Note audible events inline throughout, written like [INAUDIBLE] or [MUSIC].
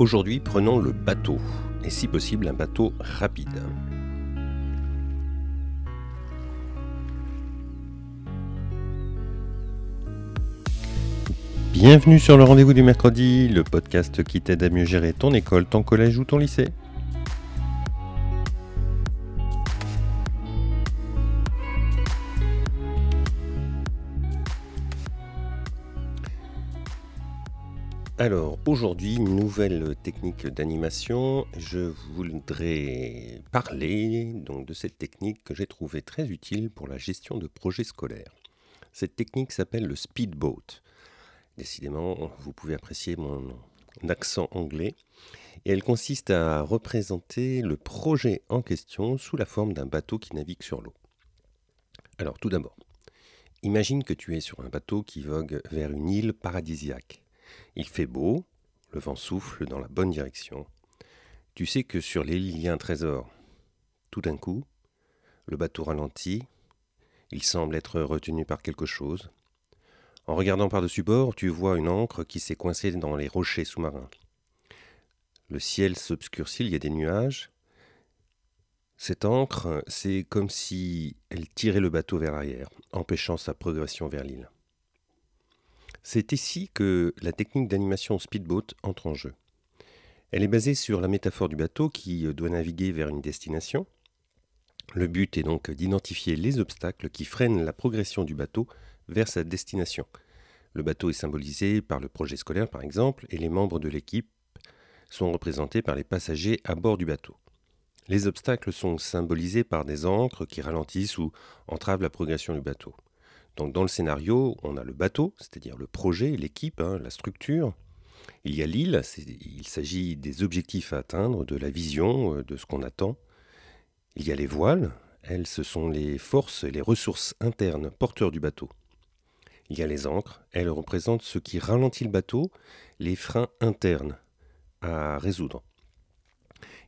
Aujourd'hui, prenons le bateau, et si possible un bateau rapide. Bienvenue sur le rendez-vous du mercredi, le podcast qui t'aide à mieux gérer ton école, ton collège ou ton lycée. Alors aujourd'hui, nouvelle technique d'animation. Je voudrais parler donc de cette technique que j'ai trouvée très utile pour la gestion de projets scolaires. Cette technique s'appelle le speedboat. Décidément, vous pouvez apprécier mon accent anglais. Et elle consiste à représenter le projet en question sous la forme d'un bateau qui navigue sur l'eau. Alors tout d'abord, imagine que tu es sur un bateau qui vogue vers une île paradisiaque. Il fait beau, le vent souffle dans la bonne direction. Tu sais que sur l'île il y a un trésor. Tout d'un coup, le bateau ralentit, il semble être retenu par quelque chose. En regardant par-dessus bord, tu vois une encre qui s'est coincée dans les rochers sous-marins. Le ciel s'obscurcit, il y a des nuages. Cette encre, c'est comme si elle tirait le bateau vers l'arrière, empêchant sa progression vers l'île. C'est ici que la technique d'animation speedboat entre en jeu. Elle est basée sur la métaphore du bateau qui euh, doit naviguer vers une destination. Le but est donc d'identifier les obstacles qui freinent la progression du bateau vers sa destination. Le bateau est symbolisé par le projet scolaire par exemple, et les membres de l'équipe sont représentés par les passagers à bord du bateau. Les obstacles sont symbolisés par des ancres qui ralentissent ou entravent la progression du bateau. Donc dans le scénario, on a le bateau, c'est-à-dire le projet, l'équipe, hein, la structure. Il y a l'île, il s'agit des objectifs à atteindre, de la vision, euh, de ce qu'on attend. Il y a les voiles, elles, ce sont les forces et les ressources internes porteurs du bateau. Il y a les ancres, elles représentent ce qui ralentit le bateau, les freins internes à résoudre.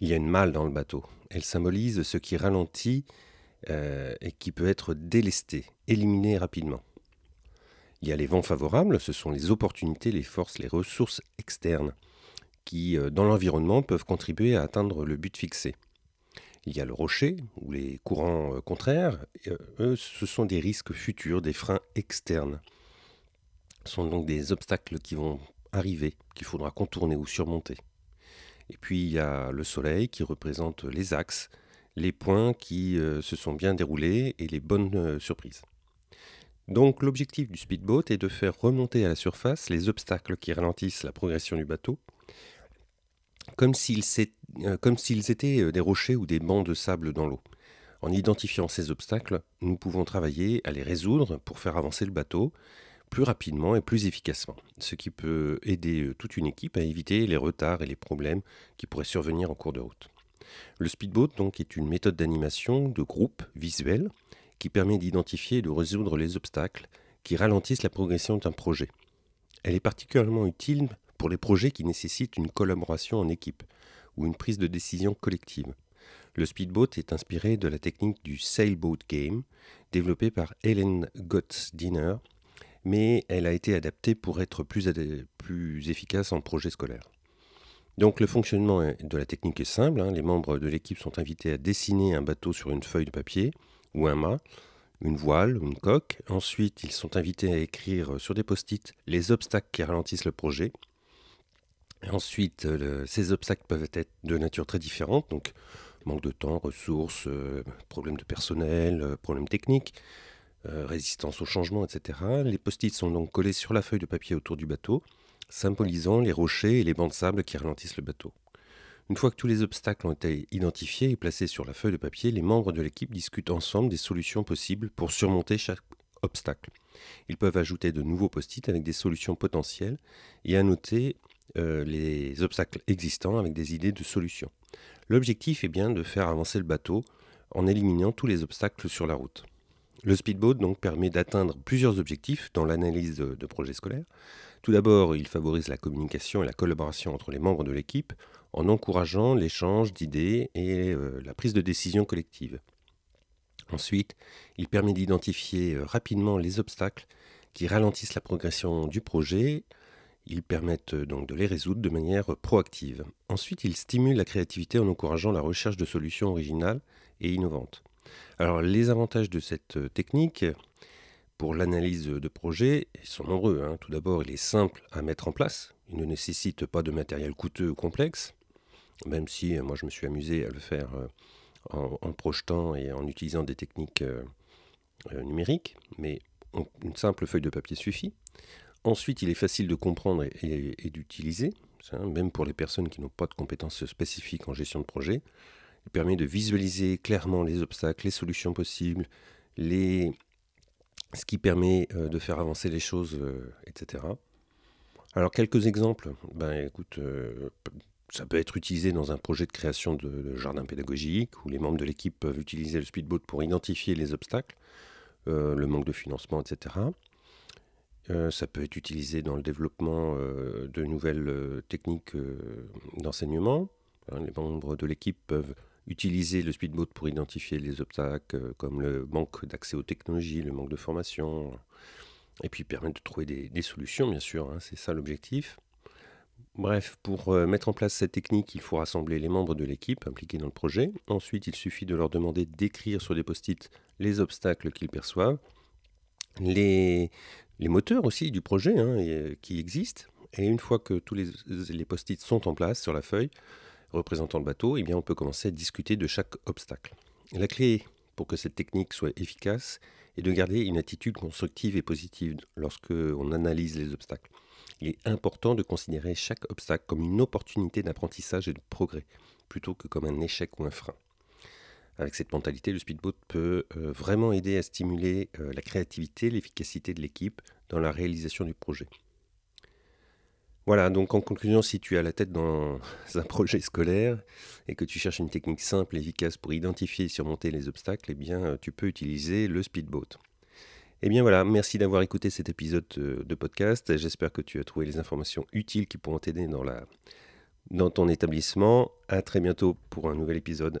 Il y a une malle dans le bateau, elle symbolise ce qui ralentit euh, et qui peut être délesté, éliminé rapidement. Il y a les vents favorables, ce sont les opportunités, les forces, les ressources externes qui, euh, dans l'environnement, peuvent contribuer à atteindre le but fixé. Il y a le rocher, ou les courants euh, contraires, eux, ce sont des risques futurs, des freins externes. Ce sont donc des obstacles qui vont arriver, qu'il faudra contourner ou surmonter. Et puis il y a le soleil qui représente les axes, les points qui euh, se sont bien déroulés et les bonnes euh, surprises. Donc l'objectif du speedboat est de faire remonter à la surface les obstacles qui ralentissent la progression du bateau, comme s'ils, euh, comme s'ils étaient des rochers ou des bancs de sable dans l'eau. En identifiant ces obstacles, nous pouvons travailler à les résoudre pour faire avancer le bateau plus rapidement et plus efficacement, ce qui peut aider toute une équipe à éviter les retards et les problèmes qui pourraient survenir en cours de route. Le speedboat donc est une méthode d'animation de groupe visuel qui permet d'identifier et de résoudre les obstacles qui ralentissent la progression d'un projet. Elle est particulièrement utile pour les projets qui nécessitent une collaboration en équipe ou une prise de décision collective. Le speedboat est inspiré de la technique du sailboat game développée par Helen Gotts-Diner, mais elle a été adaptée pour être plus efficace en projet scolaire. Donc le fonctionnement de la technique est simple. Hein. Les membres de l'équipe sont invités à dessiner un bateau sur une feuille de papier ou un mât, une voile, une coque. Ensuite, ils sont invités à écrire sur des post-it les obstacles qui ralentissent le projet. ensuite, ces obstacles peuvent être de nature très différente, donc manque de temps, ressources, euh, problèmes de personnel, euh, problèmes techniques, euh, résistance au changement, etc. Les post-it sont donc collés sur la feuille de papier autour du bateau symbolisant les rochers et les bancs de sable qui ralentissent le bateau. Une fois que tous les obstacles ont été identifiés et placés sur la feuille de papier, les membres de l'équipe discutent ensemble des solutions possibles pour surmonter chaque obstacle. Ils peuvent ajouter de nouveaux post-it avec des solutions potentielles et annoter euh, les obstacles existants avec des idées de solutions. L'objectif est bien de faire avancer le bateau en éliminant tous les obstacles sur la route. Le speedboat donc permet d'atteindre plusieurs objectifs dans l'analyse de projets scolaires. Tout d'abord, il favorise la communication et la collaboration entre les membres de l'équipe en encourageant l'échange d'idées et euh, la prise de décision collective. Ensuite, il permet d'identifier euh, rapidement les obstacles qui ralentissent la progression du projet. Ils permettent euh, donc de les résoudre de manière proactive. Ensuite, il stimule la créativité en encourageant la recherche de solutions originales et innovantes. Alors, les avantages de cette technique pour l'analyse de projet sont nombreux. Hein. Tout d'abord, il est simple à mettre en place. Il ne nécessite pas de matériel coûteux ou complexe, même si moi je me suis amusé à le faire en, projetant et en utilisant des techniques euh, euh, numériques, mais une simple feuille de papier suffit. Ensuite, il est facile de comprendre et, d'utiliser, même pour les personnes qui n'ont pas de compétences spécifiques en gestion de projet. Il permet de visualiser clairement les obstacles, les solutions possibles, les... ce qui permet euh, de faire avancer les choses, etc. Alors quelques exemples. Ben écoute, ça peut être utilisé dans un projet de création de, jardin pédagogique où les membres de l'équipe peuvent utiliser le speedboat pour identifier les obstacles, euh, le manque de financement, etc. Euh, ça peut être utilisé dans le développement euh, de nouvelles techniques d'enseignement. Hein, les membres de l'équipe peuvent utiliser le speedboat pour identifier les obstacles comme le manque d'accès aux technologies, le manque de formation, et puis permettre de trouver des, solutions, bien sûr, hein, c'est ça l'objectif. Bref, pour euh, mettre en place cette technique, il faut rassembler les membres de l'équipe impliqués dans le projet. Ensuite, il suffit de leur demander d'écrire sur des post-it les obstacles qu'ils perçoivent, les, moteurs aussi du projet hein, euh, qui existent. Et une fois que tous les, post-it sont en place sur la feuille représentant le bateau, eh on peut commencer à discuter de chaque obstacle. La clé pour que cette technique soit efficace est de garder une attitude constructive et positive lorsque on analyse les obstacles il est important de considérer chaque obstacle comme une opportunité d'apprentissage et de progrès, plutôt que comme un échec ou un frein. Avec cette mentalité, le speedboat peut euh, vraiment aider à stimuler euh, la créativité, l'efficacité de l'équipe dans la réalisation du projet. Voilà, donc en conclusion, si tu as la tête dans [LAUGHS] un projet scolaire et que tu cherches une technique simple et efficace pour identifier et surmonter les obstacles, eh bien, euh, tu peux utiliser le speedboat. Eh bien voilà, merci d'avoir écouté cet épisode euh, de podcast. J'espère que tu as trouvé les informations utiles qui pourront t'aider dans, dans ton établissement. À très bientôt pour un nouvel épisode.